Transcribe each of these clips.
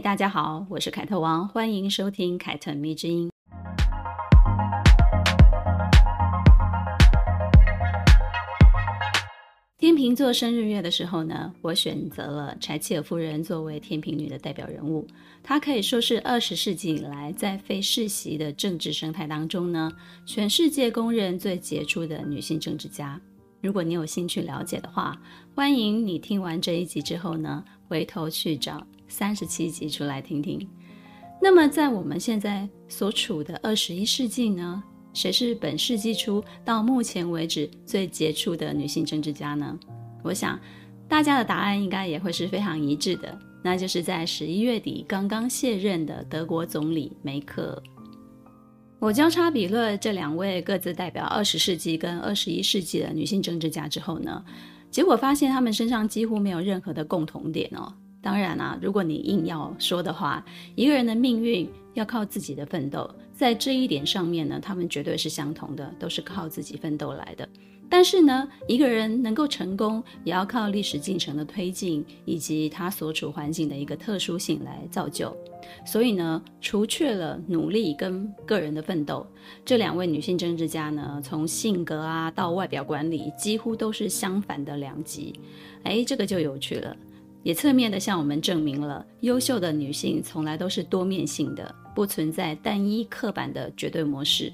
大家好，我是凯特王，欢迎收听凯特迷之音。天秤座生日月的时候呢，我选择了柴契尔夫人作为天秤女的代表人物。她可以说是二十世纪以来在非世袭的政治生态当中呢，全世界公认最杰出的女性政治家。如果你有兴趣了解的话，欢迎你听完这一集之后呢，回头去找三十七集出来听听。那么在我们现在所处的二十一世纪呢，谁是本世纪初到目前为止最杰出的女性政治家呢？我想，大家的答案应该也会是非常一致的，那就是在十一月底刚刚卸任的德国总理梅克。我交叉比对这两位各自代表二十世纪跟二十一世纪的女性政治家之后呢，结果发现他们身上几乎没有任何的共同点哦。当然啊，如果你硬要说的话，一个人的命运要靠自己的奋斗。在这一点上面呢，他们绝对是相同的，都是靠自己奋斗来的。但是呢，一个人能够成功，也要靠历史进程的推进，以及他所处环境的一个特殊性来造就。所以呢，除却了努力跟个人的奋斗，这两位女性政治家呢，从性格啊到外表管理，几乎都是相反的两极。哎，这个就有趣了。也侧面的向我们证明了，优秀的女性从来都是多面性的，不存在单一刻板的绝对模式。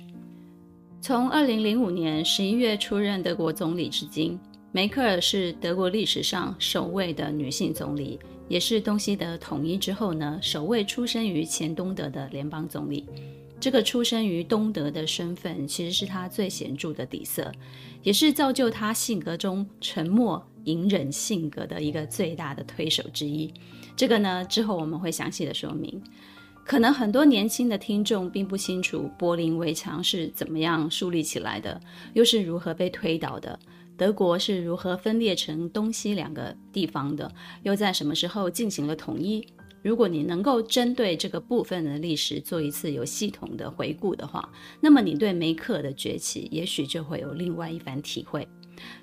从二零零五年十一月出任德国总理至今，梅克尔是德国历史上首位的女性总理，也是东西德统一之后呢，首位出生于前东德的联邦总理。这个出生于东德的身份，其实是她最显著的底色，也是造就她性格中沉默。隐忍性格的一个最大的推手之一，这个呢，之后我们会详细的说明。可能很多年轻的听众并不清楚柏林围墙是怎么样树立起来的，又是如何被推倒的，德国是如何分裂成东西两个地方的，又在什么时候进行了统一。如果你能够针对这个部分的历史做一次有系统的回顾的话，那么你对梅克的崛起也许就会有另外一番体会。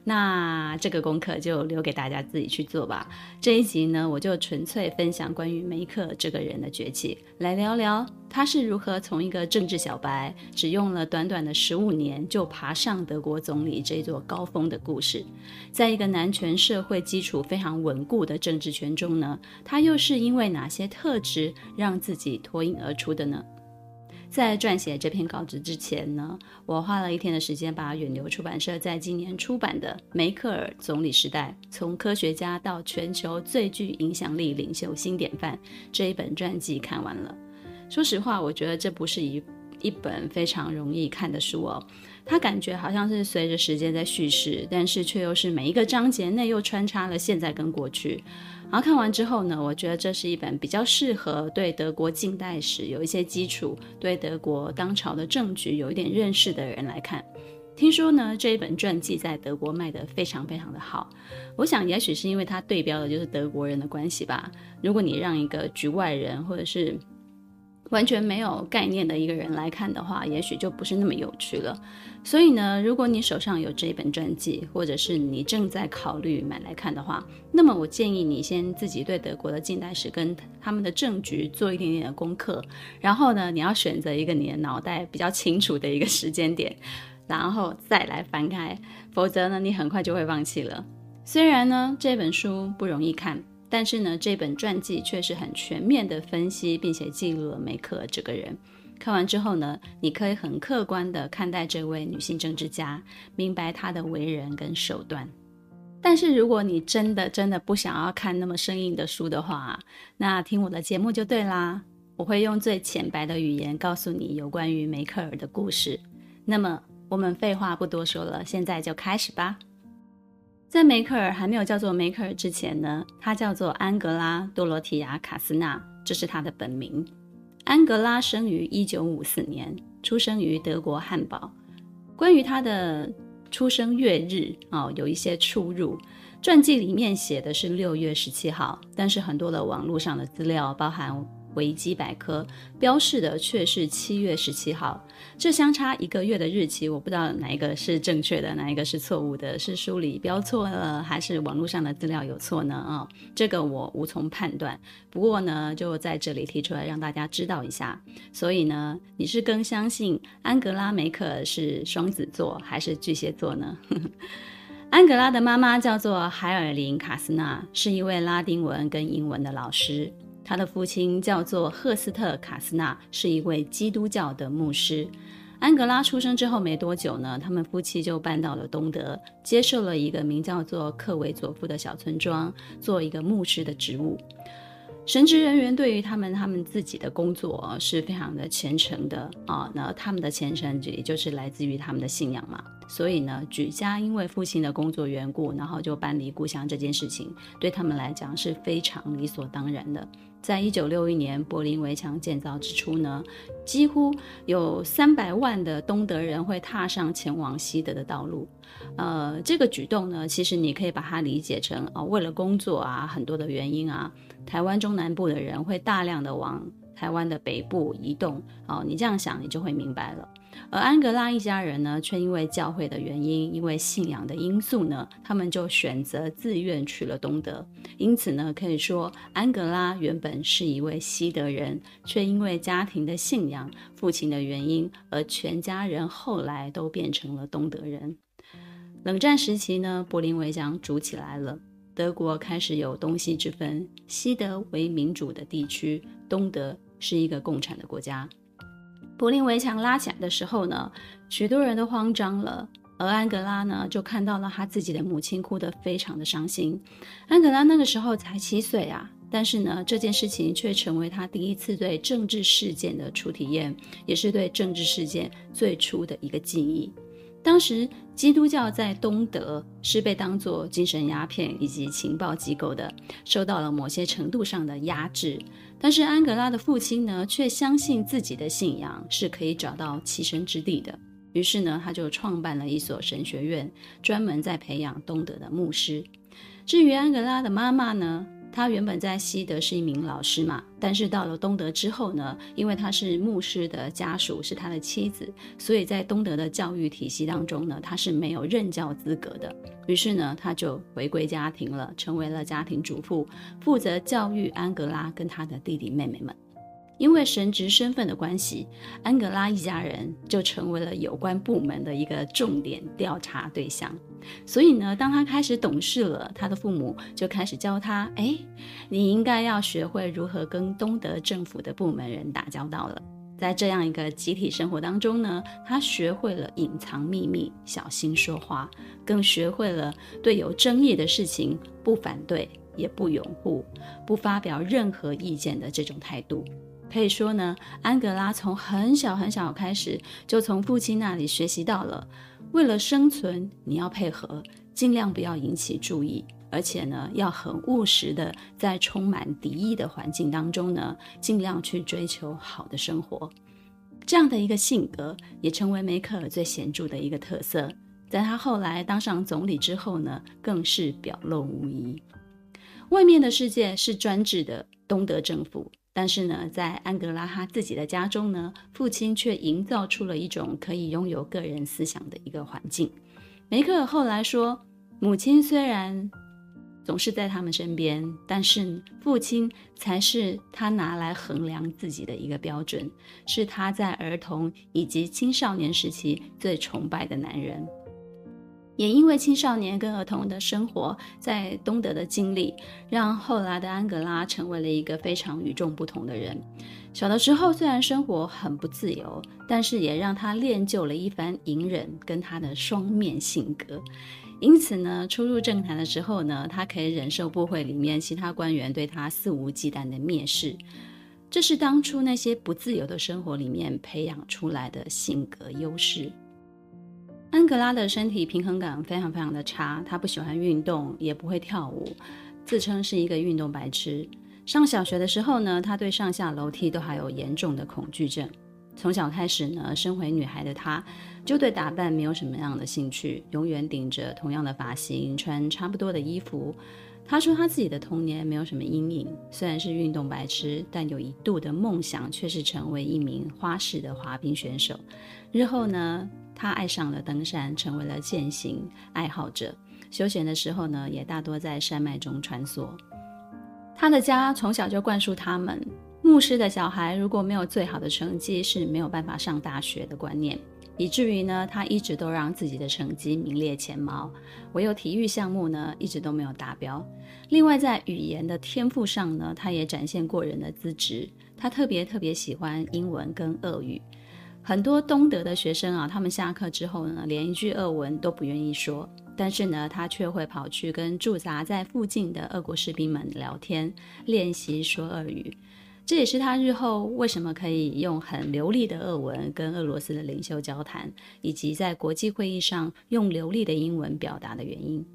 那这个功课就留给大家自己去做吧。这一集呢，我就纯粹分享关于梅克这个人的崛起，来聊聊他是如何从一个政治小白，只用了短短的十五年就爬上德国总理这座高峰的故事。在一个男权社会基础非常稳固的政治圈中呢，他又是因为哪些特质让自己脱颖而出的呢？在撰写这篇稿子之前呢，我花了一天的时间把远流出版社在今年出版的《梅克尔总理时代：从科学家到全球最具影响力领袖新典范》这一本传记看完了。说实话，我觉得这不是一一本非常容易看的书哦。它感觉好像是随着时间在叙事，但是却又是每一个章节内又穿插了现在跟过去。然后看完之后呢，我觉得这是一本比较适合对德国近代史有一些基础、对德国当朝的政局有一点认识的人来看。听说呢，这一本传记在德国卖得非常非常的好。我想，也许是因为它对标的就是德国人的关系吧。如果你让一个局外人或者是完全没有概念的一个人来看的话，也许就不是那么有趣了。所以呢，如果你手上有这本传记，或者是你正在考虑买来看的话，那么我建议你先自己对德国的近代史跟他们的政局做一点点的功课，然后呢，你要选择一个你的脑袋比较清楚的一个时间点，然后再来翻开，否则呢，你很快就会放弃了。虽然呢，这本书不容易看。但是呢，这本传记却是很全面的分析，并且记录了梅克尔这个人。看完之后呢，你可以很客观的看待这位女性政治家，明白她的为人跟手段。但是如果你真的真的不想要看那么生硬的书的话，那听我的节目就对啦。我会用最浅白的语言告诉你有关于梅克尔的故事。那么我们废话不多说了，现在就开始吧。在梅克尔还没有叫做梅克尔之前呢，她叫做安格拉·多罗提亚·卡斯纳，这是她的本名。安格拉生于一九五四年，出生于德国汉堡。关于她的出生月日哦有一些出入。传记里面写的是六月十七号，但是很多的网络上的资料，包含维基百科标示的却是七月十七号，这相差一个月的日期，我不知道哪一个是正确的，哪一个是错误的，是书里标错了，还是网络上的资料有错呢？啊、哦，这个我无从判断。不过呢，就在这里提出来让大家知道一下。所以呢，你是更相信安格拉梅克是双子座还是巨蟹座呢？安格拉的妈妈叫做海尔琳·卡斯纳，是一位拉丁文跟英文的老师。他的父亲叫做赫斯特·卡斯纳，是一位基督教的牧师。安格拉出生之后没多久呢，他们夫妻就搬到了东德，接受了一个名叫做克维佐夫的小村庄，做一个牧师的职务。神职人员对于他们他们自己的工作是非常的虔诚的啊，那他们的虔诚也就是来自于他们的信仰嘛。所以呢，举家因为父亲的工作缘故，然后就搬离故乡这件事情，对他们来讲是非常理所当然的。在一九六一年柏林围墙建造之初呢，几乎有三百万的东德人会踏上前往西德的道路。呃，这个举动呢，其实你可以把它理解成啊、为了工作啊，很多的原因啊，台湾中南部的人会大量的往台湾的北部移动。哦、你这样想，你就会明白了。而安格拉一家人呢，却因为教会的原因，因为信仰的因素呢，他们就选择自愿去了东德。因此呢，可以说安格拉原本是一位西德人，却因为家庭的信仰、父亲的原因，而全家人后来都变成了东德人。冷战时期呢，柏林围墙筑起来了，德国开始有东西之分，西德为民主的地区，东德是一个共产的国家。柏林围墙拉起来的时候呢，许多人都慌张了，而安格拉呢，就看到了他自己的母亲哭得非常的伤心。安格拉那个时候才七岁啊，但是呢，这件事情却成为他第一次对政治事件的初体验，也是对政治事件最初的一个记忆。当时基督教在东德是被当作精神鸦片以及情报机构的，受到了某些程度上的压制。但是安格拉的父亲呢，却相信自己的信仰是可以找到栖身之地的。于是呢，他就创办了一所神学院，专门在培养东德的牧师。至于安格拉的妈妈呢，他原本在西德是一名老师嘛，但是到了东德之后呢，因为他是牧师的家属，是他的妻子，所以在东德的教育体系当中呢，他是没有任教资格的。于是呢，他就回归家庭了，成为了家庭主妇，负责教育安格拉跟他的弟弟妹妹们。因为神职身份的关系，安格拉一家人就成为了有关部门的一个重点调查对象。所以呢，当他开始懂事了，他的父母就开始教他：哎，你应该要学会如何跟东德政府的部门人打交道了。在这样一个集体生活当中呢，他学会了隐藏秘密、小心说话，更学会了对有争议的事情不反对、也不拥护、不发表任何意见的这种态度。可以说呢，安格拉从很小很小开始，就从父亲那里学习到了，为了生存，你要配合，尽量不要引起注意，而且呢，要很务实的，在充满敌意的环境当中呢，尽量去追求好的生活。这样的一个性格，也成为梅克尔最显著的一个特色。在他后来当上总理之后呢，更是表露无遗。外面的世界是专制的东德政府。但是呢，在安格拉哈自己的家中呢，父亲却营造出了一种可以拥有个人思想的一个环境。梅克尔后来说，母亲虽然总是在他们身边，但是父亲才是他拿来衡量自己的一个标准，是他在儿童以及青少年时期最崇拜的男人。也因为青少年跟儿童的生活在东德的经历，让后来的安格拉成为了一个非常与众不同的人。小的时候虽然生活很不自由，但是也让他练就了一番隐忍跟他的双面性格。因此呢，初入政坛的时候呢，他可以忍受部会里面其他官员对他肆无忌惮的蔑视。这是当初那些不自由的生活里面培养出来的性格优势。安格拉的身体平衡感非常非常的差，她不喜欢运动，也不会跳舞，自称是一个运动白痴。上小学的时候呢，她对上下楼梯都还有严重的恐惧症。从小开始呢，身为女孩的她就对打扮没有什么样的兴趣，永远顶着同样的发型，穿差不多的衣服。他说他自己的童年没有什么阴影，虽然是运动白痴，但有一度的梦想却是成为一名花式的滑冰选手。日后呢，他爱上了登山，成为了健行爱好者。休闲的时候呢，也大多在山脉中穿梭。他的家从小就灌输他们，牧师的小孩如果没有最好的成绩是没有办法上大学的观念。以至于呢，他一直都让自己的成绩名列前茅，唯有体育项目呢，一直都没有达标。另外，在语言的天赋上呢，他也展现过人的资质。他特别特别喜欢英文跟俄语。很多东德的学生啊，他们下课之后呢，连一句俄文都不愿意说，但是呢，他却会跑去跟驻扎在附近的俄国士兵们聊天，练习说俄语。这也是他日后为什么可以用很流利的俄文跟俄罗斯的领袖交谈，以及在国际会议上用流利的英文表达的原因。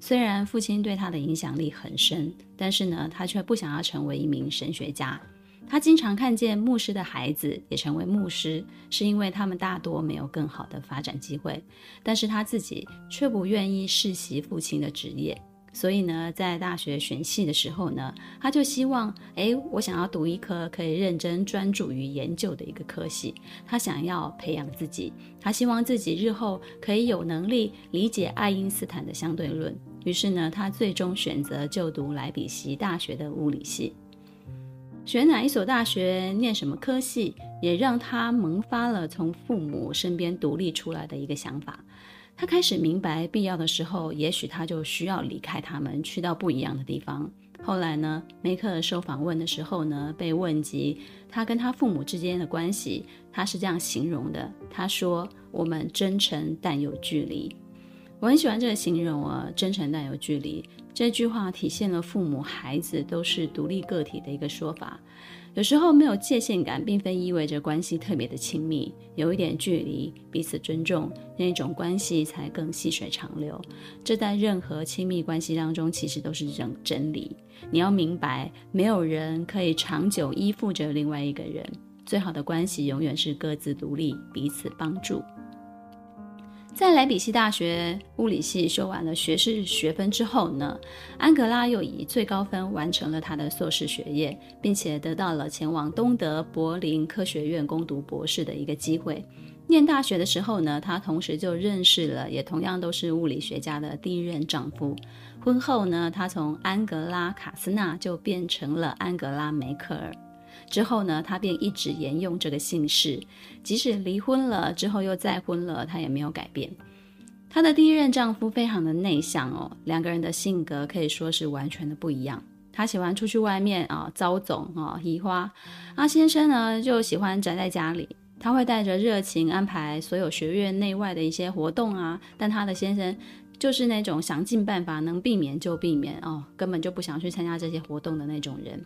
虽然父亲对他的影响力很深，但是呢，他却不想要成为一名神学家。他经常看见牧师的孩子也成为牧师，是因为他们大多没有更好的发展机会，但是他自己却不愿意世袭父亲的职业。所以呢，在大学选系的时候呢，他就希望，诶，我想要读一科可以认真专注于研究的一个科系。他想要培养自己，他希望自己日后可以有能力理解爱因斯坦的相对论。于是呢，他最终选择就读莱比锡大学的物理系。选哪一所大学，念什么科系，也让他萌发了从父母身边独立出来的一个想法。他开始明白，必要的时候，也许他就需要离开他们，去到不一样的地方。后来呢，梅克受访问的时候呢，被问及他跟他父母之间的关系，他是这样形容的：他说，我们真诚但有距离。我很喜欢这个形容啊，真诚但有距离。这句话体现了父母孩子都是独立个体的一个说法。有时候没有界限感，并非意味着关系特别的亲密。有一点距离，彼此尊重，那种关系才更细水长流。这在任何亲密关系当中，其实都是真真理。你要明白，没有人可以长久依附着另外一个人。最好的关系永远是各自独立，彼此帮助。在莱比锡大学物理系修完了学士学分之后呢，安格拉又以最高分完成了他的硕士学业，并且得到了前往东德柏林科学院攻读博士的一个机会。念大学的时候呢，他同时就认识了也同样都是物理学家的第一任丈夫。婚后呢，他从安格拉卡斯纳就变成了安格拉梅克尔。之后呢，他便一直沿用这个姓氏，即使离婚了之后又再婚了，他也没有改变。她的第一任丈夫非常的内向哦，两个人的性格可以说是完全的不一样。他喜欢出去外面啊，招总啊，移花。阿先生呢就喜欢宅在家里，他会带着热情安排所有学院内外的一些活动啊，但他的先生。就是那种想尽办法能避免就避免哦，根本就不想去参加这些活动的那种人。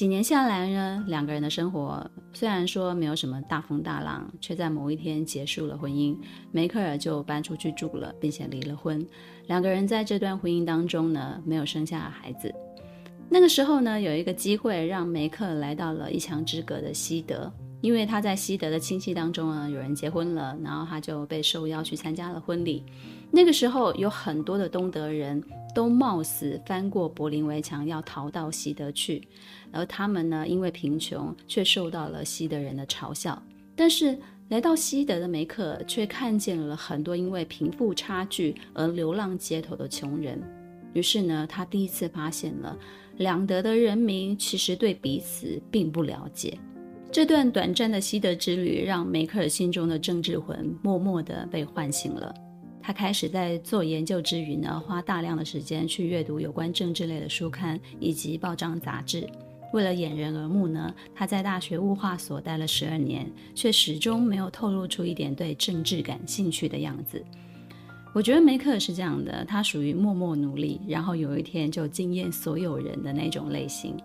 几年下来呢，两个人的生活虽然说没有什么大风大浪，却在某一天结束了婚姻。梅克尔就搬出去住了，并且离了婚。两个人在这段婚姻当中呢，没有生下孩子。那个时候呢，有一个机会让梅克来到了一墙之隔的西德。因为他在西德的亲戚当中啊，有人结婚了，然后他就被受邀去参加了婚礼。那个时候有很多的东德人都冒死翻过柏林围墙要逃到西德去，而他们呢，因为贫穷却受到了西德人的嘲笑。但是来到西德的梅克却看见了很多因为贫富差距而流浪街头的穷人。于是呢，他第一次发现了两德的人民其实对彼此并不了解。这段短暂的西德之旅，让梅克尔心中的政治魂默默地被唤醒了。他开始在做研究之余呢，花大量的时间去阅读有关政治类的书刊以及报章杂志。为了掩人耳目呢，他在大学物化所待了十二年，却始终没有透露出一点对政治感兴趣的样子。我觉得梅克是这样的，他属于默默努力，然后有一天就惊艳所有人的那种类型。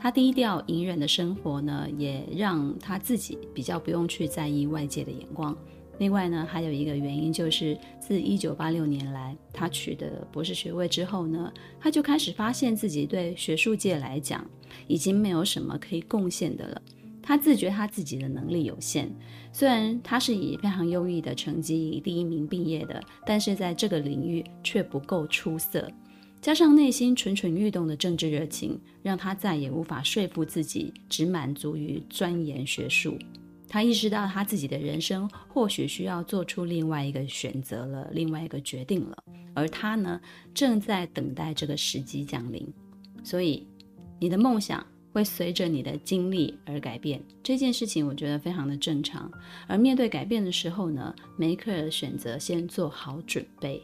他低调隐忍的生活呢，也让他自己比较不用去在意外界的眼光。另外呢，还有一个原因就是，自一九八六年来，他取得博士学位之后呢，他就开始发现自己对学术界来讲，已经没有什么可以贡献的了。他自觉他自己的能力有限，虽然他是以非常优异的成绩以第一名毕业的，但是在这个领域却不够出色。加上内心蠢蠢欲动的政治热情，让他再也无法说服自己只满足于钻研学术。他意识到他自己的人生或许需要做出另外一个选择了，另外一个决定了。而他呢，正在等待这个时机降临。所以，你的梦想会随着你的经历而改变。这件事情我觉得非常的正常。而面对改变的时候呢，梅克尔选择先做好准备。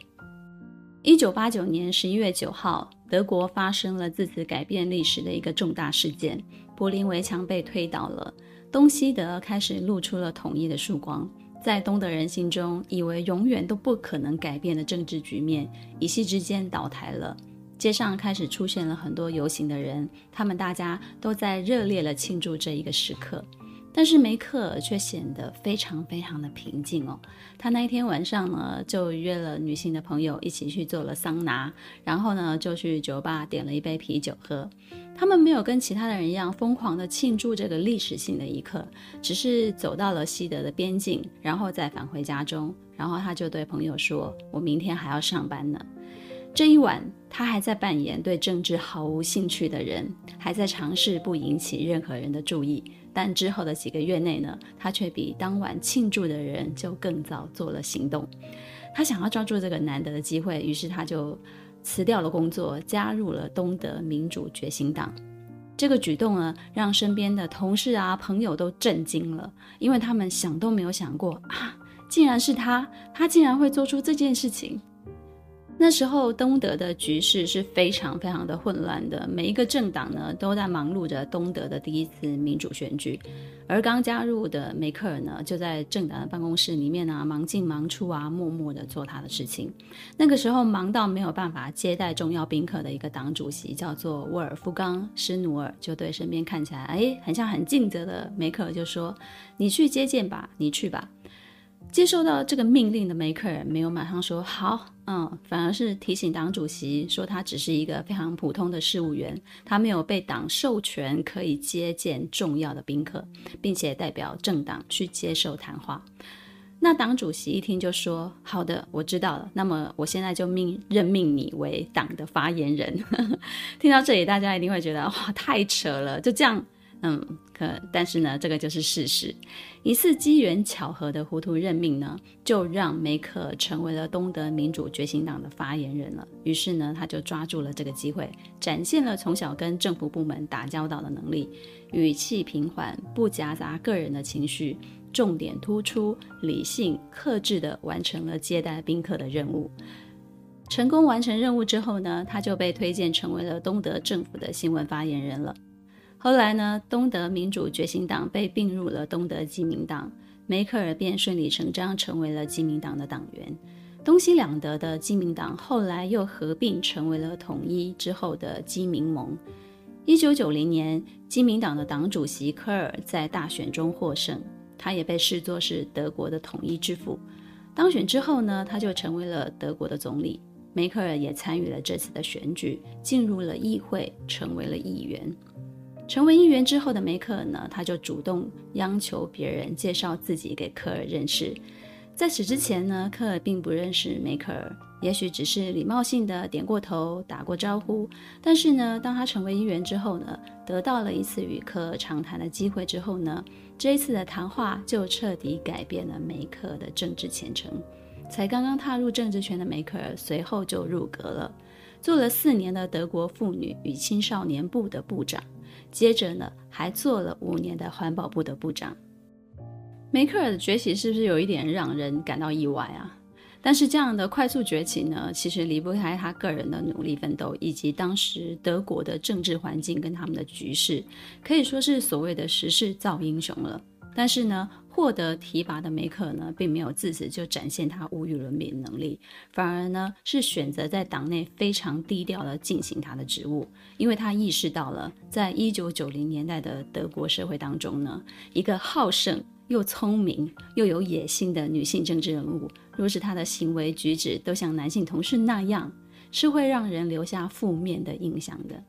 一九八九年十一月九号，德国发生了自此改变历史的一个重大事件：柏林围墙被推倒了，东西德开始露出了统一的曙光。在东德人心中，以为永远都不可能改变的政治局面，一夕之间倒台了。街上开始出现了很多游行的人，他们大家都在热烈地庆祝这一个时刻。但是梅克却显得非常非常的平静哦。他那一天晚上呢，就约了女性的朋友一起去做了桑拿，然后呢，就去酒吧点了一杯啤酒喝。他们没有跟其他的人一样疯狂的庆祝这个历史性的一刻，只是走到了西德的边境，然后再返回家中。然后他就对朋友说：“我明天还要上班呢。”这一晚，他还在扮演对政治毫无兴趣的人，还在尝试不引起任何人的注意。但之后的几个月内呢，他却比当晚庆祝的人就更早做了行动。他想要抓住这个难得的机会，于是他就辞掉了工作，加入了东德民主觉醒党。这个举动呢，让身边的同事啊、朋友都震惊了，因为他们想都没有想过啊，竟然是他，他竟然会做出这件事情。那时候，东德的局势是非常非常的混乱的，每一个政党呢都在忙碌着东德的第一次民主选举，而刚加入的梅克尔呢，就在政党的办公室里面啊，忙进忙出啊，默默的做他的事情。那个时候忙到没有办法接待重要宾客的一个党主席，叫做沃尔夫冈·施努尔，就对身边看起来哎很像很尽责的梅克尔就说：“你去接见吧，你去吧。”接受到这个命令的梅克尔没有马上说好，嗯，反而是提醒党主席说他只是一个非常普通的事务员，他没有被党授权可以接见重要的宾客，并且代表政党去接受谈话。那党主席一听就说好的，我知道了。那么我现在就命任命你为党的发言人。听到这里，大家一定会觉得哇，太扯了，就这样。嗯，可但是呢，这个就是事实。一次机缘巧合的糊涂任命呢，就让梅克成为了东德民主觉醒党的发言人了。于是呢，他就抓住了这个机会，展现了从小跟政府部门打交道的能力，语气平缓，不夹杂个人的情绪，重点突出，理性克制地完成了接待宾客的任务。成功完成任务之后呢，他就被推荐成为了东德政府的新闻发言人了。后来呢，东德民主觉醒党被并入了东德基民党，梅克尔便顺理成章成为了基民党的党员。东西两德的基民党后来又合并成为了统一之后的基民盟。一九九零年，基民党的党主席科尔在大选中获胜，他也被视作是德国的统一之父。当选之后呢，他就成为了德国的总理。梅克尔也参与了这次的选举，进入了议会，成为了议员。成为议员之后的梅克尔呢，他就主动央求别人介绍自己给科尔认识。在此之前呢，科尔并不认识梅克尔，也许只是礼貌性的点过头、打过招呼。但是呢，当他成为议员之后呢，得到了一次与科尔长谈的机会之后呢，这一次的谈话就彻底改变了梅克尔的政治前程。才刚刚踏入政治圈的梅克尔，随后就入阁了，做了四年的德国妇女与青少年部的部长。接着呢，还做了五年的环保部的部长。梅克尔的崛起是不是有一点让人感到意外啊？但是这样的快速崛起呢，其实离不开他个人的努力奋斗，以及当时德国的政治环境跟他们的局势，可以说是所谓的时势造英雄了。但是呢，获得提拔的梅克呢，并没有自此就展现他无与伦比的能力，反而呢是选择在党内非常低调地进行他的职务，因为他意识到了，在一九九零年代的德国社会当中呢，一个好胜又聪明又有野心的女性政治人物，若是她的行为举止都像男性同事那样，是会让人留下负面的印象的。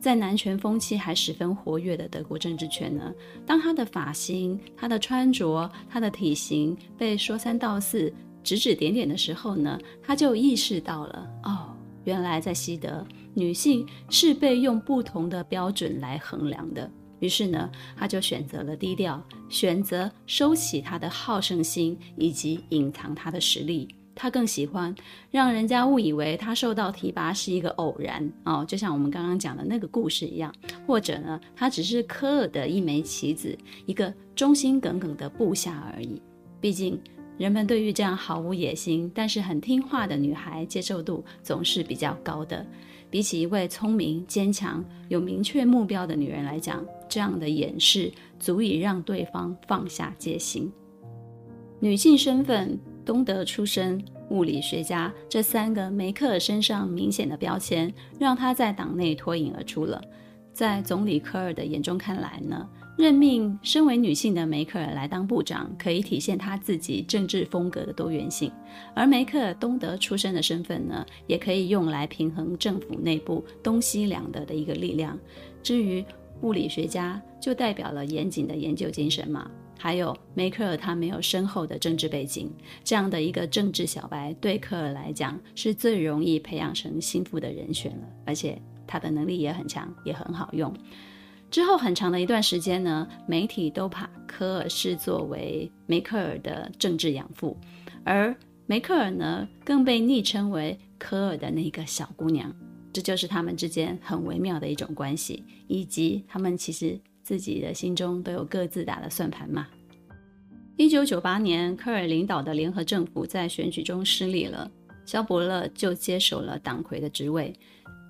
在男权风气还十分活跃的德国政治圈呢，当他的发型、他的穿着、他的体型被说三道四、指指点点的时候呢，他就意识到了哦，原来在西德，女性是被用不同的标准来衡量的。于是呢，他就选择了低调，选择收起他的好胜心以及隐藏他的实力。他更喜欢让人家误以为他受到提拔是一个偶然哦，就像我们刚刚讲的那个故事一样，或者呢，他只是科尔的一枚棋子，一个忠心耿耿的部下而已。毕竟，人们对于这样毫无野心但是很听话的女孩接受度总是比较高的。比起一位聪明、坚强、有明确目标的女人来讲，这样的掩饰足以让对方放下戒心。女性身份、东德出身、物理学家这三个梅克尔身上明显的标签，让她在党内脱颖而出了。在总理科尔的眼中看来呢，任命身为女性的梅克尔来当部长，可以体现她自己政治风格的多元性；而梅克尔东德出身的身份呢，也可以用来平衡政府内部东西两德的一个力量。至于物理学家，就代表了严谨的研究精神嘛。还有梅克尔，他没有深厚的政治背景，这样的一个政治小白，对科尔来讲是最容易培养成心腹的人选了，而且他的能力也很强，也很好用。之后很长的一段时间呢，媒体都把科尔视作为梅克尔的政治养父，而梅克尔呢，更被昵称为科尔的那个小姑娘。这就是他们之间很微妙的一种关系，以及他们其实自己的心中都有各自打的算盘嘛。一九九八年，科尔领导的联合政府在选举中失利了，萧伯勒就接手了党魁的职位，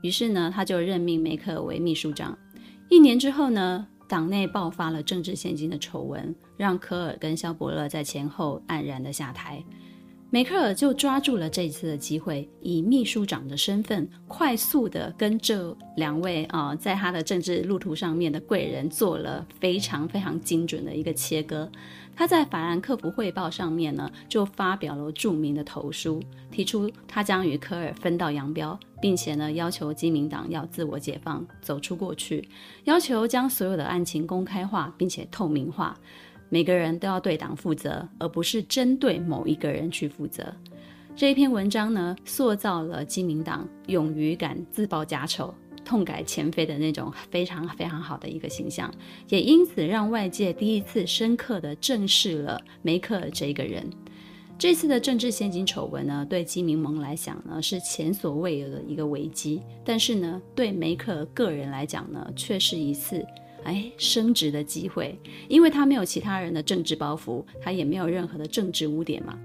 于是呢，他就任命梅克为秘书长。一年之后呢，党内爆发了政治献金的丑闻，让科尔跟萧伯勒在前后黯然的下台。梅克尔就抓住了这次的机会，以秘书长的身份，快速的跟这两位啊、在他的政治路途上面的贵人做了非常非常精准的一个切割。他在法兰克福汇报上面呢，就发表了著名的投书，提出他将与科尔分道扬镳，并且呢，要求基民党要自我解放，走出过去，要求将所有的案情公开化，并且透明化，每个人都要对党负责，而不是针对某一个人去负责。这一篇文章呢，塑造了基民党勇于敢自曝家丑。痛改前非的那种非常非常好的一个形象，也因此让外界第一次深刻的正视了梅克尔这个人。这次的政治献金丑闻呢，对基民盟来讲呢是前所未有的一个危机，但是呢，对梅克尔个人来讲呢，却是一次哎升职的机会，因为他没有其他人的政治包袱，他也没有任何的政治污点嘛。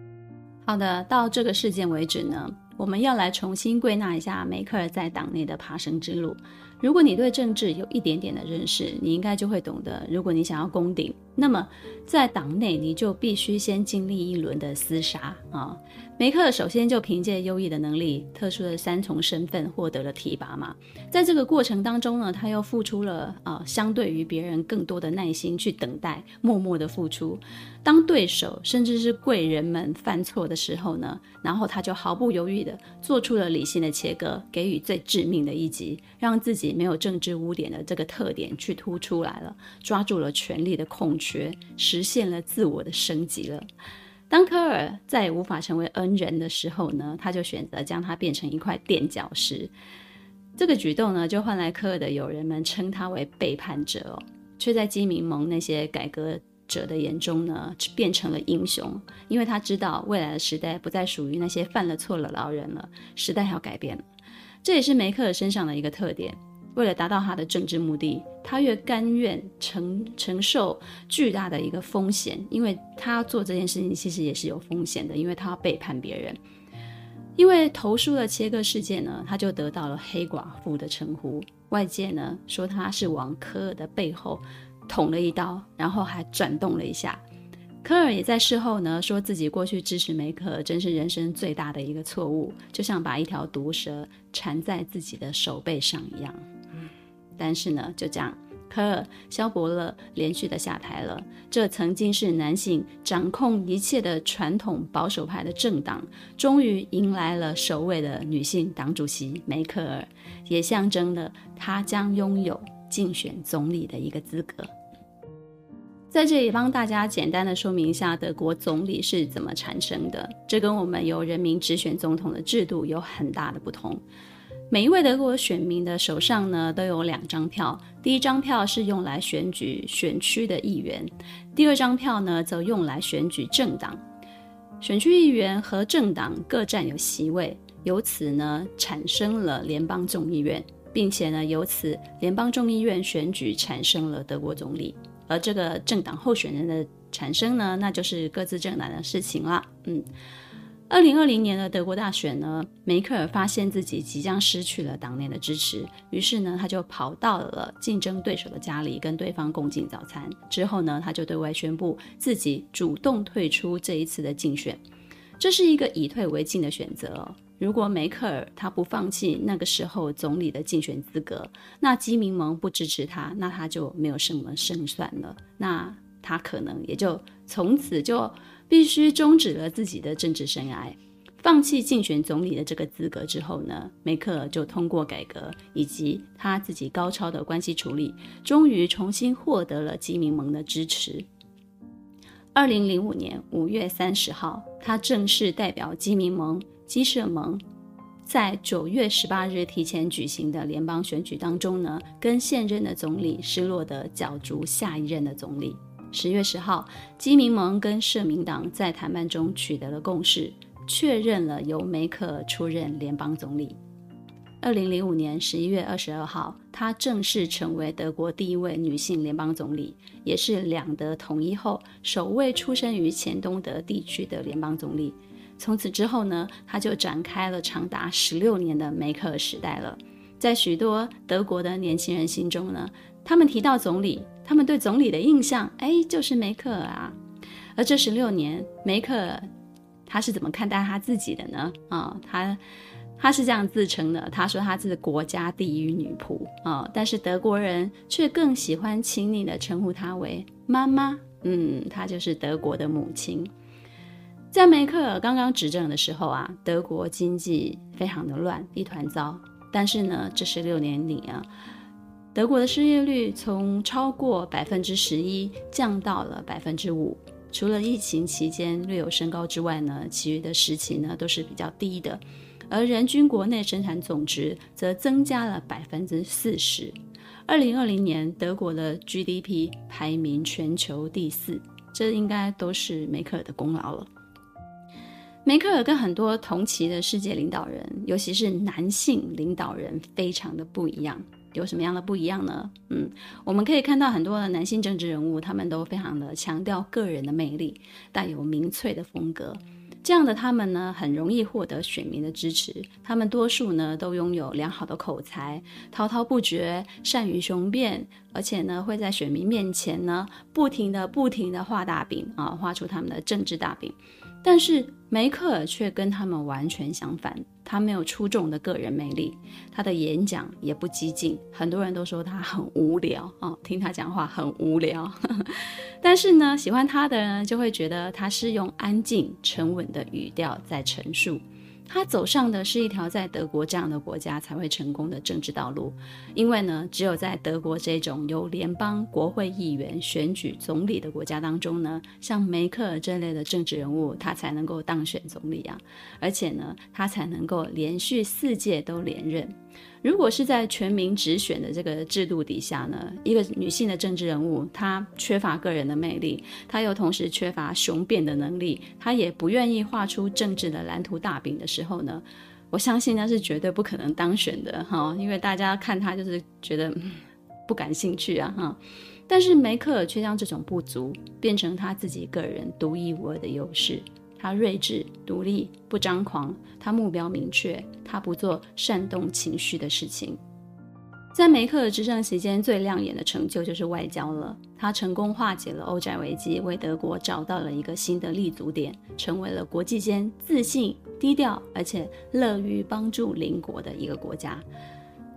好的，到这个事件为止呢。我们要来重新归纳一下梅克尔在党内的爬升之路。如果你对政治有一点点的认识，你应该就会懂得，如果你想要攻顶，那么在党内你就必须先经历一轮的厮杀啊。梅克首先就凭借优异的能力、特殊的三重身份获得了提拔嘛。在这个过程当中呢，他又付出了啊、相对于别人更多的耐心去等待，默默的付出。当对手甚至是贵人们犯错的时候呢，然后他就毫不犹豫的做出了理性的切割，给予最致命的一击，让自己没有政治污点的这个特点去突出来了，抓住了权力的空缺，实现了自我的升级了。当科尔再也无法成为恩人的时候呢，他就选择将他变成一块垫脚石。这个举动呢，就换来科尔的友人们称他为背叛者哦，却在基民盟那些改革者的眼中呢，变成了英雄。因为他知道未来的时代不再属于那些犯了错的老人了，时代要改变了。这也是梅克尔身上的一个特点。为了达到他的政治目的，他越甘愿承承受巨大的一个风险，因为他做这件事情其实也是有风险的，因为他要背叛别人。因为投书的切割事件呢，他就得到了“黑寡妇”的称呼。外界呢说他是往科尔的背后捅了一刀，然后还转动了一下。科尔也在事后呢说自己过去支持梅克真是人生最大的一个错误，就像把一条毒蛇缠在自己的手背上一样。但是呢，就这样，科尔肖伯勒连续的下台了。这曾经是男性掌控一切的传统保守派的政党，终于迎来了首位的女性党主席梅克尔，也象征了她将拥有竞选总理的一个资格。在这里帮大家简单的说明一下德国总理是怎么产生的，这跟我们由人民直选总统的制度有很大的不同。每一位德国选民的手上呢，都有两张票。第一张票是用来选举选区的议员，第二张票呢，则用来选举政党。选区议员和政党各占有席位，由此呢，产生了联邦众议院，并且呢，由此联邦众议院选举产生了德国总理。而这个政党候选人的产生呢，那就是各自政党的事情了。嗯。二零二零年的德国大选呢，梅克尔发现自己即将失去了党内的支持，于是呢，他就跑到了竞争对手的家里，跟对方共进早餐。之后呢，他就对外宣布自己主动退出这一次的竞选。这是一个以退为进的选择。如果梅克尔他不放弃那个时候总理的竞选资格，那基民盟不支持他，那他就没有什么胜算了。那他可能也就从此就。必须终止了自己的政治生涯，放弃竞选总理的这个资格之后呢，梅克尔就通过改革以及他自己高超的关系处理，终于重新获得了基民盟的支持。二零零五年五月三十号，他正式代表基民盟、基社盟，在九月十八日提前举行的联邦选举当中呢，跟现任的总理施洛德角逐下一任的总理。十月十号，基民盟跟社民党在谈判中取得了共识，确认了由梅克尔出任联邦总理。二零零五年十一月二十二号，她正式成为德国第一位女性联邦总理，也是两德统一后首位出生于前东德地区的联邦总理。从此之后呢，她就展开了长达十六年的梅克尔时代了。在许多德国的年轻人心中呢，他们提到总理。他们对总理的印象，哎，就是梅克尔啊。而这十六年，梅克尔他是怎么看待他自己的呢？啊、他他是这样自称的，他说他是国家第一女仆啊、但是德国人却更喜欢亲昵地称呼她为妈妈。嗯，她就是德国的母亲。在梅克尔刚刚执政的时候啊，德国经济非常的乱，一团糟。但是呢，这十六年里啊。德国的失业率从超过百分之十一降到了百分之五，除了疫情期间略有升高之外呢，其余的时期呢都是比较低的，而人均国内生产总值则增加了百分之四十。二零二零年，德国的 GDP 排名全球第四，这应该都是梅克尔的功劳了。梅克尔跟很多同期的世界领导人，尤其是男性领导人，非常的不一样。有什么样的不一样呢？嗯，我们可以看到很多的男性政治人物，他们都非常的强调个人的魅力，带有民粹的风格。这样的他们呢，很容易获得选民的支持。他们多数呢，都拥有良好的口才，滔滔不绝，善于雄辩，而且呢，会在选民面前呢，不停的、不停的画大饼啊，画出他们的政治大饼。但是梅克尔却跟他们完全相反，他没有出众的个人魅力，他的演讲也不激进，很多人都说他很无聊哦，听他讲话很无聊。但是呢，喜欢他的人就会觉得他是用安静沉稳的语调在陈述。他走上的是一条在德国这样的国家才会成功的政治道路，因为呢，只有在德国这种由联邦国会议员选举总理的国家当中呢，像梅克尔这类的政治人物，他才能够当选总理啊，而且呢，他才能够连续四届都连任。如果是在全民直选的这个制度底下呢，一个女性的政治人物，她缺乏个人的魅力，她又同时缺乏雄辩的能力，她也不愿意画出政治的蓝图大饼的时候呢，我相信那是绝对不可能当选的哈，因为大家看她就是觉得不感兴趣啊哈。但是梅克尔却将这种不足变成她自己个人独一无二的优势。他睿智、独立、不张狂，他目标明确，他不做煽动情绪的事情。在梅克尔执政期间，最亮眼的成就就是外交了。他成功化解了欧债危机，为德国找到了一个新的立足点，成为了国际间自信、低调，而且乐于帮助邻国的一个国家。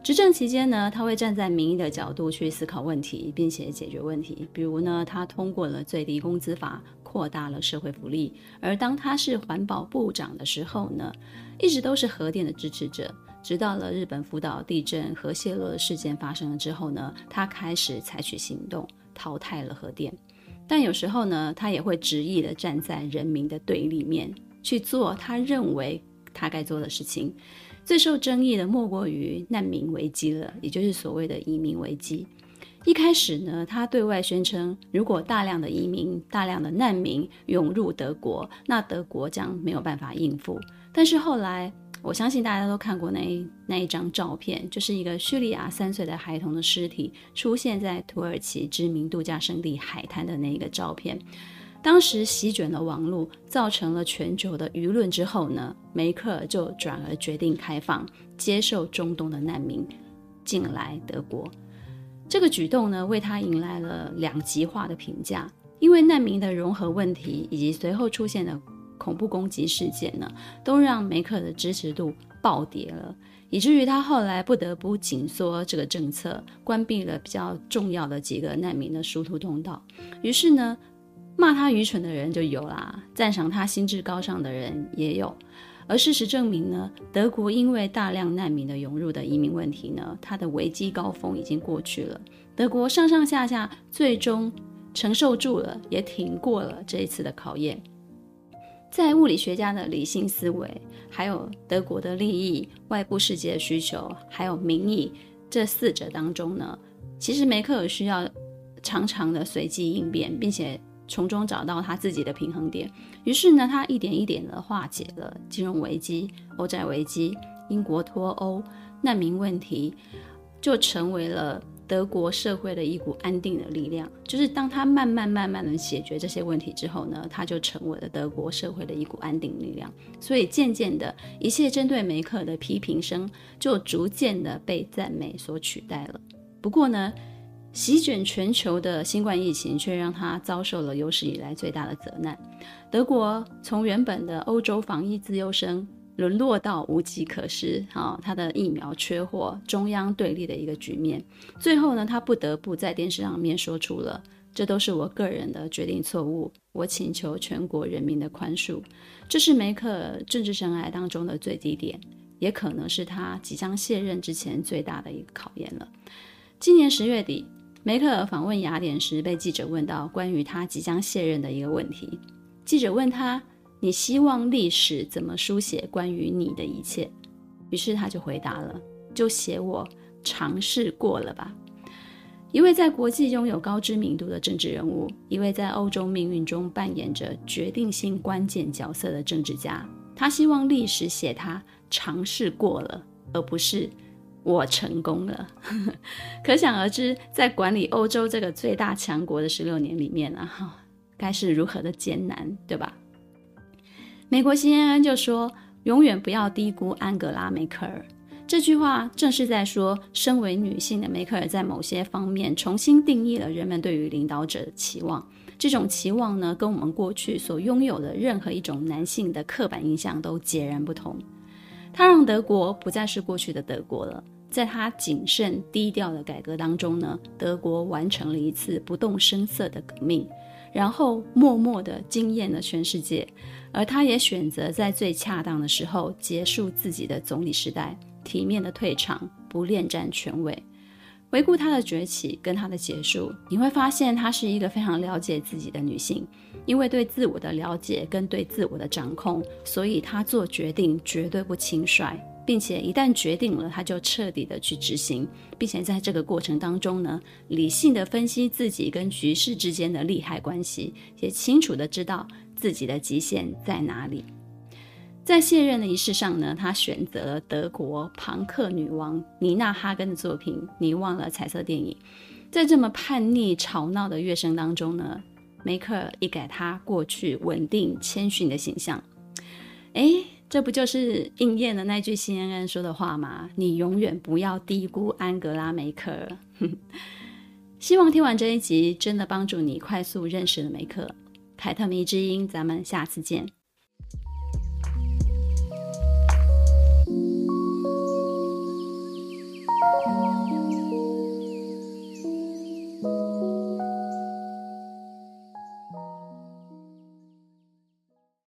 执政期间呢，他会站在民意的角度去思考问题，并且解决问题。比如呢，他通过了最低工资法，扩大了社会福利。而当他是环保部长的时候呢，一直都是核电的支持者。直到了日本福岛地震核泄漏的事件发生了之后呢，他开始采取行动，淘汰了核电。但有时候呢，他也会执意的站在人民的对立面，去做他认为他该做的事情。最受争议的莫过于难民危机了，也就是所谓的移民危机。一开始呢，他对外宣称，如果大量的移民、大量的难民涌入德国，那德国将没有办法应付。但是后来，我相信大家都看过那一那一张照片，就是一个叙利亚三岁的孩童的尸体出现在土耳其知名度假胜地海滩的那一个照片。当时席卷了网络，造成了全球的舆论之后呢，梅克尔就转而决定开放，接受中东的难民进来德国。这个举动呢，为他迎来了两极化的评价，因为难民的融合问题以及随后出现的恐怖攻击事件呢，都让梅克的支持度暴跌了，以至于他后来不得不紧缩这个政策，关闭了比较重要的几个难民的殊途通道。于是呢，骂他愚蠢的人就有啦，赞赏他心智高尚的人也有。而事实证明呢，德国因为大量难民的涌入的移民问题呢，它的危机高峰已经过去了。德国上上下下最终承受住了，也挺过了这一次的考验。在物理学家的理性思维，还有德国的利益、外部世界的需求，还有民意这四者当中呢，其实梅克尔需要常常的随机应变，并且。从中找到他自己的平衡点，于是呢，他一点一点地化解了金融危机、欧债危机、英国脱欧、难民问题，就成为了德国社会的一股安定的力量。就是当他慢慢慢慢地解决这些问题之后呢，他就成为了德国社会的一股安定力量。所以渐渐的，一切针对梅克的批评声就逐渐的被赞美所取代了。不过呢，席卷全球的新冠疫情，却让他遭受了有史以来最大的责难。德国从原本的欧洲防疫自优生，沦落到无计可施，啊，他的疫苗缺货，中央对立的一个局面。最后呢，他不得不在电视上面说出了：“这都是我个人的决定错误，我请求全国人民的宽恕。”这是梅克尔政治生涯当中的最低点，也可能是他即将卸任之前最大的一个考验了。今年十月底。梅克尔访问雅典时，被记者问到关于他即将卸任的一个问题。记者问他：“你希望历史怎么书写关于你的一切？”于是他就回答了：“就写我尝试过了吧。”一位在国际拥有高知名度的政治人物，一位在欧洲命运中扮演着决定性关键角色的政治家，他希望历史写他尝试过了，而不是。我成功了，可想而知，在管理欧洲这个最大强国的十六年里面呢，哈，该是如何的艰难，对吧？美国 CNN 就说：“永远不要低估安格拉·梅克尔。”这句话正是在说，身为女性的梅克尔在某些方面重新定义了人们对于领导者的期望。这种期望呢，跟我们过去所拥有的任何一种男性的刻板印象都截然不同。他让德国不再是过去的德国了。在他谨慎低调的改革当中呢，德国完成了一次不动声色的革命，然后默默地惊艳了全世界。而他也选择在最恰当的时候结束自己的总理时代，体面的退场，不恋战权位。回顾她的崛起跟她的结束，你会发现她是一个非常了解自己的女性。因为对自我的了解跟对自我的掌控，所以她做决定绝对不轻率。并且一旦决定了，他就彻底的去执行，并且在这个过程当中呢，理性的分析自己跟局势之间的利害关系，也清楚的知道自己的极限在哪里。在卸任的仪式上呢，他选择了德国庞克女王妮娜哈根的作品《你忘了彩色电影》。在这么叛逆吵闹的乐声当中呢，梅克尔一改他过去稳定谦逊的形象，诶。这不就是应验了那句 CNN 说的话吗？你永远不要低估安格拉梅克尔。希望听完这一集，真的帮助你快速认识了梅克。凯特迷之音，咱们下次见。Música